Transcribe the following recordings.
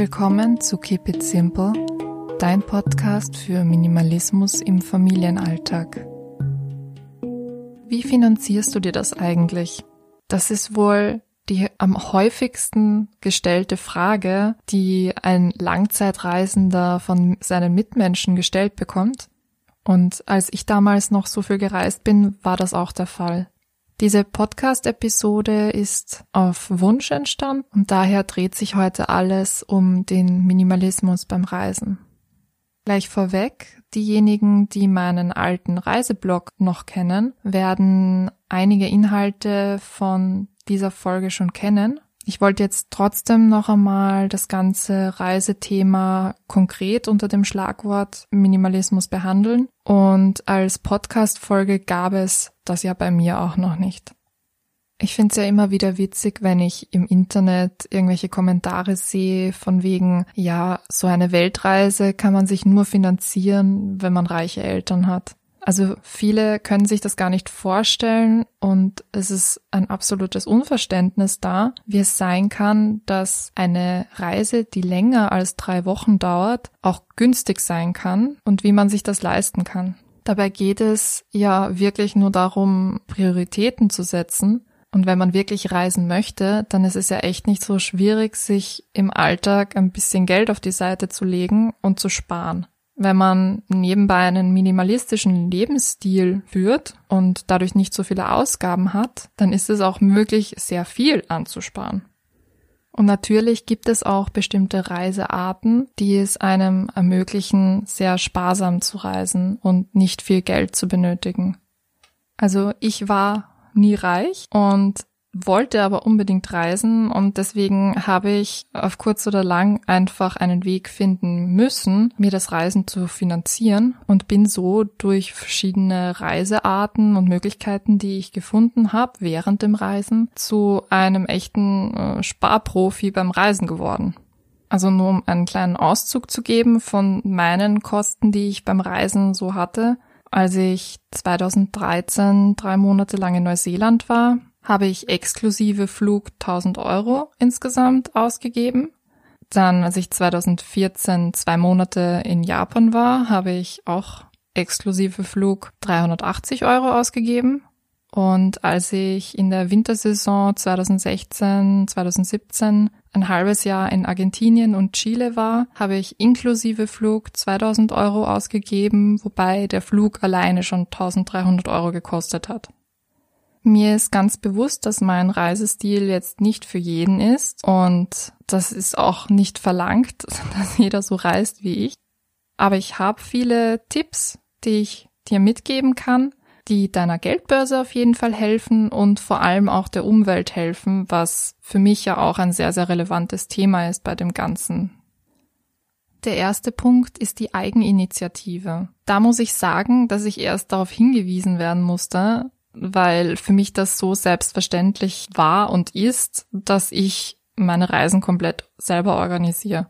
willkommen zu Keep It Simple, dein Podcast für Minimalismus im Familienalltag. Wie finanzierst du dir das eigentlich? Das ist wohl die am häufigsten gestellte Frage, die ein Langzeitreisender von seinen Mitmenschen gestellt bekommt. Und als ich damals noch so viel gereist bin, war das auch der Fall. Diese Podcast-Episode ist auf Wunsch entstanden und daher dreht sich heute alles um den Minimalismus beim Reisen. Gleich vorweg, diejenigen, die meinen alten Reiseblog noch kennen, werden einige Inhalte von dieser Folge schon kennen. Ich wollte jetzt trotzdem noch einmal das ganze Reisethema konkret unter dem Schlagwort Minimalismus behandeln. Und als Podcast-Folge gab es das ja bei mir auch noch nicht. Ich finde es ja immer wieder witzig, wenn ich im Internet irgendwelche Kommentare sehe von wegen, ja, so eine Weltreise kann man sich nur finanzieren, wenn man reiche Eltern hat. Also viele können sich das gar nicht vorstellen und es ist ein absolutes Unverständnis da, wie es sein kann, dass eine Reise, die länger als drei Wochen dauert, auch günstig sein kann und wie man sich das leisten kann. Dabei geht es ja wirklich nur darum, Prioritäten zu setzen. Und wenn man wirklich reisen möchte, dann ist es ja echt nicht so schwierig, sich im Alltag ein bisschen Geld auf die Seite zu legen und zu sparen. Wenn man nebenbei einen minimalistischen Lebensstil führt und dadurch nicht so viele Ausgaben hat, dann ist es auch möglich, sehr viel anzusparen. Und natürlich gibt es auch bestimmte Reisearten, die es einem ermöglichen, sehr sparsam zu reisen und nicht viel Geld zu benötigen. Also ich war nie reich und wollte aber unbedingt reisen und deswegen habe ich auf kurz oder lang einfach einen Weg finden müssen, mir das Reisen zu finanzieren und bin so durch verschiedene Reisearten und Möglichkeiten, die ich gefunden habe während dem Reisen, zu einem echten äh, Sparprofi beim Reisen geworden. Also nur um einen kleinen Auszug zu geben von meinen Kosten, die ich beim Reisen so hatte. Als ich 2013 drei Monate lang in Neuseeland war, habe ich exklusive Flug 1000 Euro insgesamt ausgegeben. Dann, als ich 2014 zwei Monate in Japan war, habe ich auch exklusive Flug 380 Euro ausgegeben. Und als ich in der Wintersaison 2016, 2017 ein halbes Jahr in Argentinien und Chile war, habe ich inklusive Flug 2000 Euro ausgegeben, wobei der Flug alleine schon 1300 Euro gekostet hat. Mir ist ganz bewusst, dass mein Reisestil jetzt nicht für jeden ist und das ist auch nicht verlangt, dass jeder so reist wie ich. Aber ich habe viele Tipps, die ich dir mitgeben kann, die deiner Geldbörse auf jeden Fall helfen und vor allem auch der Umwelt helfen, was für mich ja auch ein sehr, sehr relevantes Thema ist bei dem Ganzen. Der erste Punkt ist die Eigeninitiative. Da muss ich sagen, dass ich erst darauf hingewiesen werden musste, weil für mich das so selbstverständlich war und ist, dass ich meine Reisen komplett selber organisiere.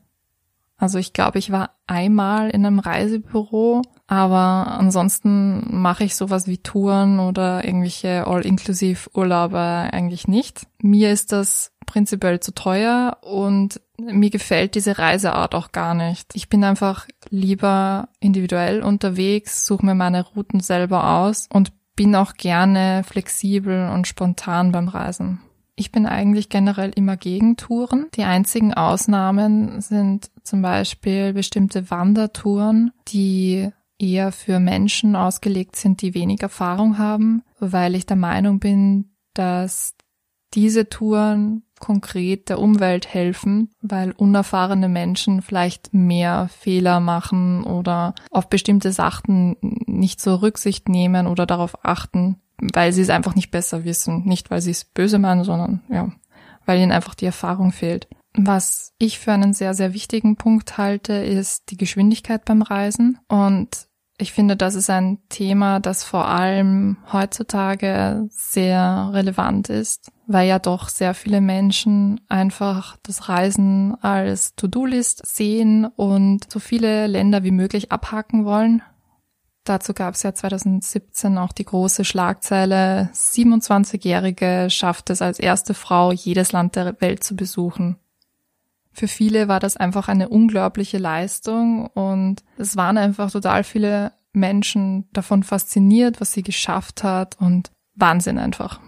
Also ich glaube, ich war einmal in einem Reisebüro, aber ansonsten mache ich sowas wie Touren oder irgendwelche All-Inclusive Urlaube eigentlich nicht. Mir ist das prinzipiell zu teuer und mir gefällt diese Reiseart auch gar nicht. Ich bin einfach lieber individuell unterwegs, suche mir meine Routen selber aus und bin auch gerne flexibel und spontan beim Reisen. Ich bin eigentlich generell immer gegen Touren. Die einzigen Ausnahmen sind zum Beispiel bestimmte Wandertouren, die eher für Menschen ausgelegt sind, die wenig Erfahrung haben, weil ich der Meinung bin, dass diese Touren konkret der Umwelt helfen, weil unerfahrene Menschen vielleicht mehr Fehler machen oder auf bestimmte Sachen nicht so Rücksicht nehmen oder darauf achten, weil sie es einfach nicht besser wissen. Nicht, weil sie es böse meinen, sondern ja, weil ihnen einfach die Erfahrung fehlt. Was ich für einen sehr, sehr wichtigen Punkt halte, ist die Geschwindigkeit beim Reisen. Und ich finde, das ist ein Thema, das vor allem heutzutage sehr relevant ist, weil ja doch sehr viele Menschen einfach das Reisen als To-Do-List sehen und so viele Länder wie möglich abhaken wollen. Dazu gab es ja 2017 auch die große Schlagzeile, 27-Jährige schafft es als erste Frau, jedes Land der Welt zu besuchen. Für viele war das einfach eine unglaubliche Leistung und es waren einfach total viele Menschen davon fasziniert, was sie geschafft hat und Wahnsinn einfach.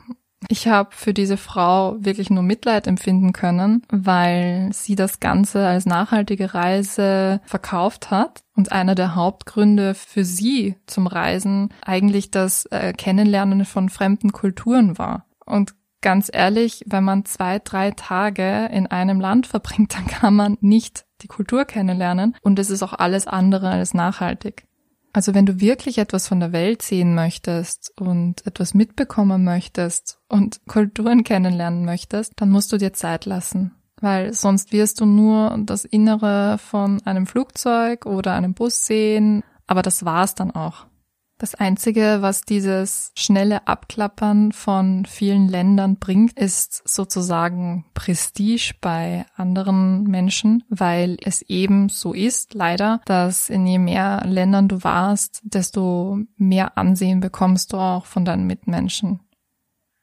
Ich habe für diese Frau wirklich nur Mitleid empfinden können, weil sie das Ganze als nachhaltige Reise verkauft hat. Und einer der Hauptgründe für sie zum Reisen eigentlich das äh, Kennenlernen von fremden Kulturen war. Und ganz ehrlich, wenn man zwei, drei Tage in einem Land verbringt, dann kann man nicht die Kultur kennenlernen. Und es ist auch alles andere als nachhaltig. Also wenn du wirklich etwas von der Welt sehen möchtest und etwas mitbekommen möchtest und Kulturen kennenlernen möchtest, dann musst du dir Zeit lassen, weil sonst wirst du nur das Innere von einem Flugzeug oder einem Bus sehen, aber das war's dann auch. Das Einzige, was dieses schnelle Abklappern von vielen Ländern bringt, ist sozusagen Prestige bei anderen Menschen, weil es eben so ist, leider, dass in je mehr Ländern du warst, desto mehr Ansehen bekommst du auch von deinen Mitmenschen.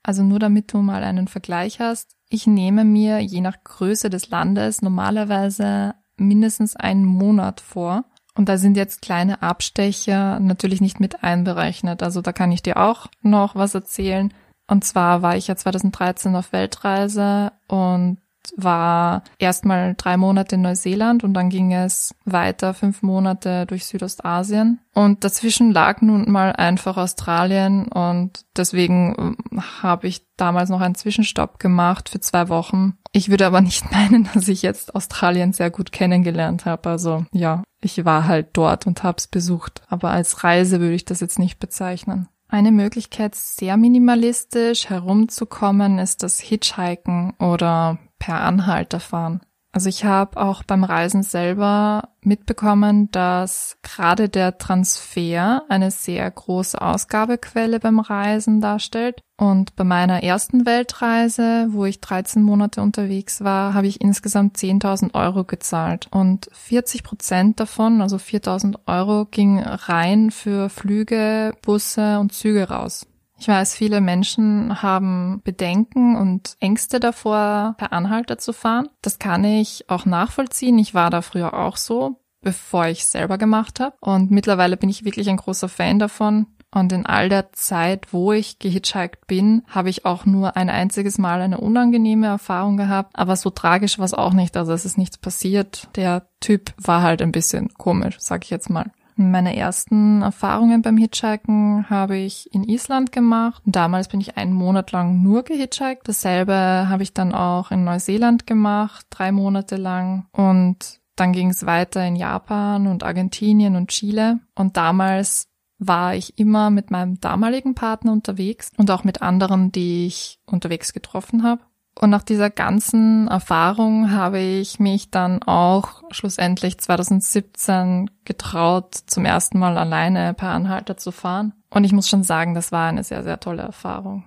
Also nur damit du mal einen Vergleich hast. Ich nehme mir je nach Größe des Landes normalerweise mindestens einen Monat vor, und da sind jetzt kleine Abstecher natürlich nicht mit einberechnet. Also da kann ich dir auch noch was erzählen. Und zwar war ich ja 2013 auf Weltreise und war erstmal drei Monate in Neuseeland und dann ging es weiter fünf Monate durch Südostasien. Und dazwischen lag nun mal einfach Australien und deswegen ähm, habe ich damals noch einen Zwischenstopp gemacht für zwei Wochen. Ich würde aber nicht meinen, dass ich jetzt Australien sehr gut kennengelernt habe. Also ja, ich war halt dort und habe es besucht. Aber als Reise würde ich das jetzt nicht bezeichnen. Eine Möglichkeit, sehr minimalistisch herumzukommen, ist das Hitchhiken oder per Anhalter fahren. Also ich habe auch beim Reisen selber mitbekommen, dass gerade der Transfer eine sehr große Ausgabequelle beim Reisen darstellt. Und bei meiner ersten Weltreise, wo ich 13 Monate unterwegs war, habe ich insgesamt 10.000 Euro gezahlt. Und 40 Prozent davon, also 4.000 Euro, ging rein für Flüge, Busse und Züge raus. Ich weiß, viele Menschen haben Bedenken und Ängste davor, per Anhalter zu fahren. Das kann ich auch nachvollziehen. Ich war da früher auch so, bevor ich selber gemacht habe. Und mittlerweile bin ich wirklich ein großer Fan davon. Und in all der Zeit, wo ich gehitchhiked bin, habe ich auch nur ein einziges Mal eine unangenehme Erfahrung gehabt. Aber so tragisch war es auch nicht. Also es ist nichts passiert. Der Typ war halt ein bisschen komisch, sag ich jetzt mal. Meine ersten Erfahrungen beim Hitchhiken habe ich in Island gemacht. Damals bin ich einen Monat lang nur gehitchhiked. Dasselbe habe ich dann auch in Neuseeland gemacht, drei Monate lang. Und dann ging es weiter in Japan und Argentinien und Chile. Und damals war ich immer mit meinem damaligen Partner unterwegs und auch mit anderen, die ich unterwegs getroffen habe. Und nach dieser ganzen Erfahrung habe ich mich dann auch schlussendlich 2017 getraut, zum ersten Mal alleine per Anhalter zu fahren. Und ich muss schon sagen, das war eine sehr, sehr tolle Erfahrung.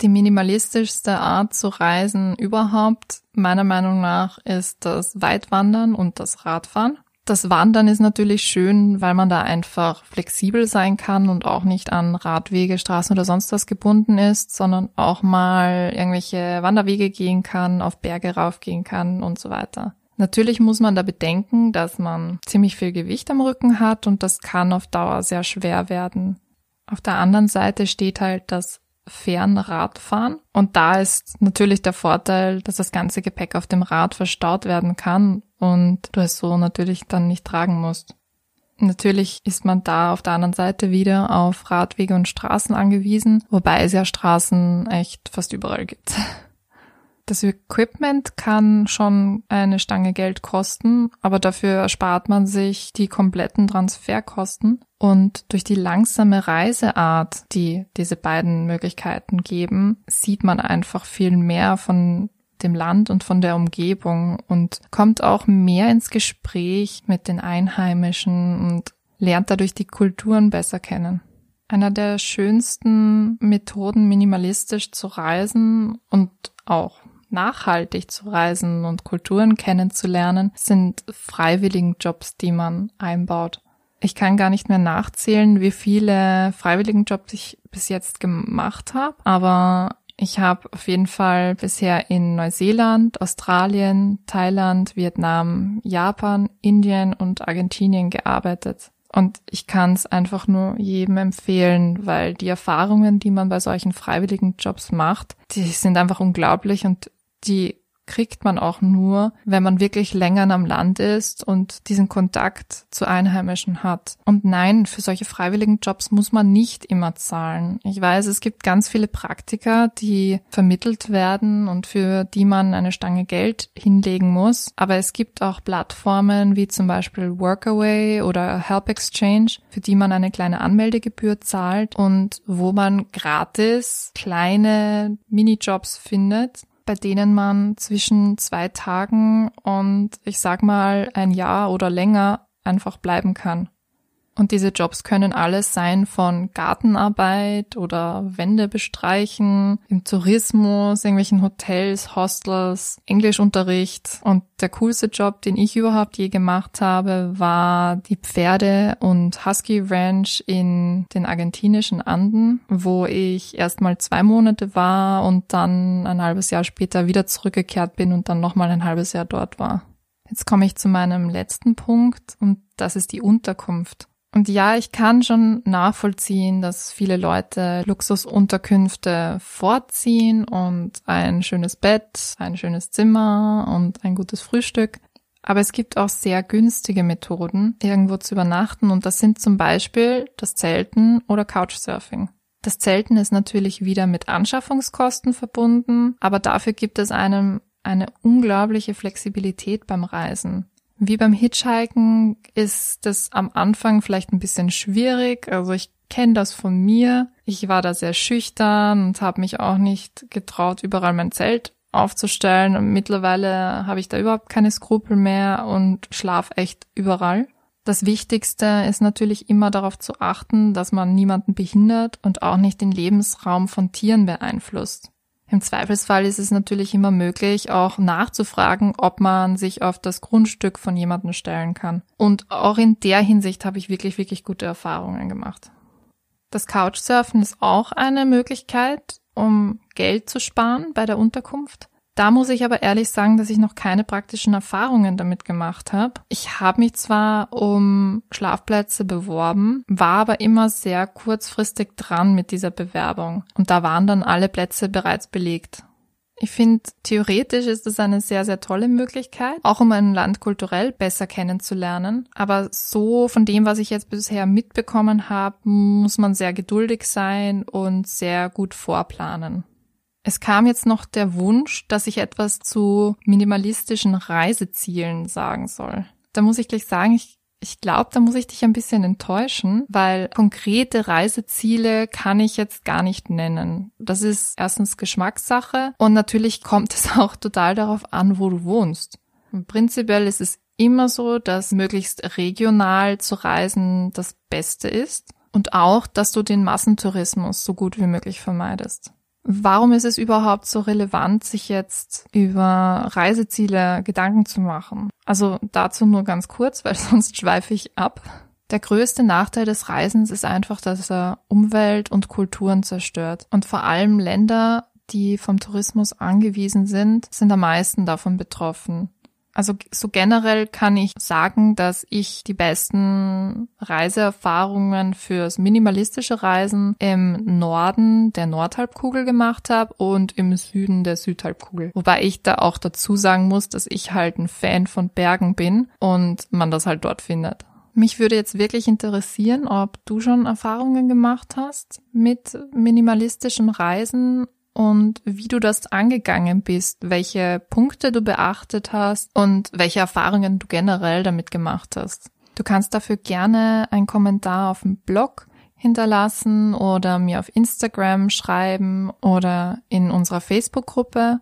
Die minimalistischste Art zu reisen überhaupt, meiner Meinung nach, ist das Weitwandern und das Radfahren. Das Wandern ist natürlich schön, weil man da einfach flexibel sein kann und auch nicht an Radwege, Straßen oder sonst was gebunden ist, sondern auch mal irgendwelche Wanderwege gehen kann, auf Berge raufgehen kann und so weiter. Natürlich muss man da bedenken, dass man ziemlich viel Gewicht am Rücken hat und das kann auf Dauer sehr schwer werden. Auf der anderen Seite steht halt das Fernradfahren. Und da ist natürlich der Vorteil, dass das ganze Gepäck auf dem Rad verstaut werden kann und du es so natürlich dann nicht tragen musst. Natürlich ist man da auf der anderen Seite wieder auf Radwege und Straßen angewiesen, wobei es ja Straßen echt fast überall gibt. Das Equipment kann schon eine Stange Geld kosten, aber dafür erspart man sich die kompletten Transferkosten. Und durch die langsame Reiseart, die diese beiden Möglichkeiten geben, sieht man einfach viel mehr von dem Land und von der Umgebung und kommt auch mehr ins Gespräch mit den Einheimischen und lernt dadurch die Kulturen besser kennen. Einer der schönsten Methoden, minimalistisch zu reisen und auch nachhaltig zu reisen und Kulturen kennenzulernen, sind freiwilligen Jobs, die man einbaut. Ich kann gar nicht mehr nachzählen, wie viele freiwilligen Jobs ich bis jetzt gemacht habe, aber Ich habe auf jeden Fall bisher in Neuseeland, Australien, Thailand, Vietnam, Japan, Indien und Argentinien gearbeitet. Und ich kann es einfach nur jedem empfehlen, weil die Erfahrungen, die man bei solchen freiwilligen Jobs macht, die sind einfach unglaublich und die kriegt man auch nur, wenn man wirklich länger am Land ist und diesen Kontakt zu Einheimischen hat. Und nein, für solche freiwilligen Jobs muss man nicht immer zahlen. Ich weiß, es gibt ganz viele Praktika, die vermittelt werden und für die man eine Stange Geld hinlegen muss. Aber es gibt auch Plattformen wie zum Beispiel Workaway oder Help Exchange, für die man eine kleine Anmeldegebühr zahlt und wo man gratis kleine Minijobs findet, bei denen man zwischen zwei Tagen und ich sag mal ein Jahr oder länger einfach bleiben kann. Und diese Jobs können alles sein von Gartenarbeit oder Wände bestreichen, im Tourismus, irgendwelchen Hotels, Hostels, Englischunterricht. Und der coolste Job, den ich überhaupt je gemacht habe, war die Pferde- und Husky Ranch in den argentinischen Anden, wo ich erstmal zwei Monate war und dann ein halbes Jahr später wieder zurückgekehrt bin und dann nochmal ein halbes Jahr dort war. Jetzt komme ich zu meinem letzten Punkt und das ist die Unterkunft. Und ja, ich kann schon nachvollziehen, dass viele Leute Luxusunterkünfte vorziehen und ein schönes Bett, ein schönes Zimmer und ein gutes Frühstück. Aber es gibt auch sehr günstige Methoden, irgendwo zu übernachten und das sind zum Beispiel das Zelten oder Couchsurfing. Das Zelten ist natürlich wieder mit Anschaffungskosten verbunden, aber dafür gibt es einem eine unglaubliche Flexibilität beim Reisen. Wie beim Hitchhiken ist das am Anfang vielleicht ein bisschen schwierig. Also ich kenne das von mir. Ich war da sehr schüchtern und habe mich auch nicht getraut, überall mein Zelt aufzustellen. Und mittlerweile habe ich da überhaupt keine Skrupel mehr und schlaf echt überall. Das Wichtigste ist natürlich immer darauf zu achten, dass man niemanden behindert und auch nicht den Lebensraum von Tieren beeinflusst. Im Zweifelsfall ist es natürlich immer möglich, auch nachzufragen, ob man sich auf das Grundstück von jemandem stellen kann. Und auch in der Hinsicht habe ich wirklich, wirklich gute Erfahrungen gemacht. Das Couchsurfen ist auch eine Möglichkeit, um Geld zu sparen bei der Unterkunft. Da muss ich aber ehrlich sagen, dass ich noch keine praktischen Erfahrungen damit gemacht habe. Ich habe mich zwar um Schlafplätze beworben, war aber immer sehr kurzfristig dran mit dieser Bewerbung und da waren dann alle Plätze bereits belegt. Ich finde, theoretisch ist es eine sehr, sehr tolle Möglichkeit, auch um ein Land kulturell besser kennenzulernen. Aber so von dem, was ich jetzt bisher mitbekommen habe, muss man sehr geduldig sein und sehr gut vorplanen. Es kam jetzt noch der Wunsch, dass ich etwas zu minimalistischen Reisezielen sagen soll. Da muss ich gleich sagen, ich, ich glaube, da muss ich dich ein bisschen enttäuschen, weil konkrete Reiseziele kann ich jetzt gar nicht nennen. Das ist erstens Geschmackssache und natürlich kommt es auch total darauf an, wo du wohnst. Prinzipiell ist es immer so, dass möglichst regional zu reisen das Beste ist und auch, dass du den Massentourismus so gut wie möglich vermeidest. Warum ist es überhaupt so relevant, sich jetzt über Reiseziele Gedanken zu machen? Also dazu nur ganz kurz, weil sonst schweife ich ab. Der größte Nachteil des Reisens ist einfach, dass er Umwelt und Kulturen zerstört. Und vor allem Länder, die vom Tourismus angewiesen sind, sind am meisten davon betroffen. Also so generell kann ich sagen, dass ich die besten Reiseerfahrungen fürs minimalistische Reisen im Norden der Nordhalbkugel gemacht habe und im Süden der Südhalbkugel. Wobei ich da auch dazu sagen muss, dass ich halt ein Fan von Bergen bin und man das halt dort findet. Mich würde jetzt wirklich interessieren, ob du schon Erfahrungen gemacht hast mit minimalistischem Reisen und wie du das angegangen bist, welche Punkte du beachtet hast und welche Erfahrungen du generell damit gemacht hast. Du kannst dafür gerne einen Kommentar auf dem Blog hinterlassen oder mir auf Instagram schreiben oder in unserer Facebook-Gruppe.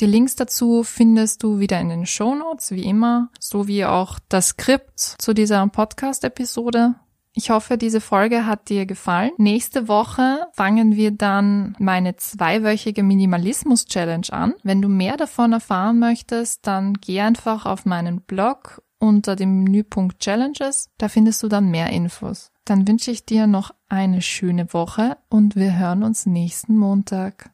Die Links dazu findest du wieder in den Show Notes, wie immer, sowie auch das Skript zu dieser Podcast-Episode. Ich hoffe, diese Folge hat dir gefallen. Nächste Woche fangen wir dann meine zweiwöchige Minimalismus-Challenge an. Wenn du mehr davon erfahren möchtest, dann geh einfach auf meinen Blog unter dem Menüpunkt Challenges. Da findest du dann mehr Infos. Dann wünsche ich dir noch eine schöne Woche und wir hören uns nächsten Montag.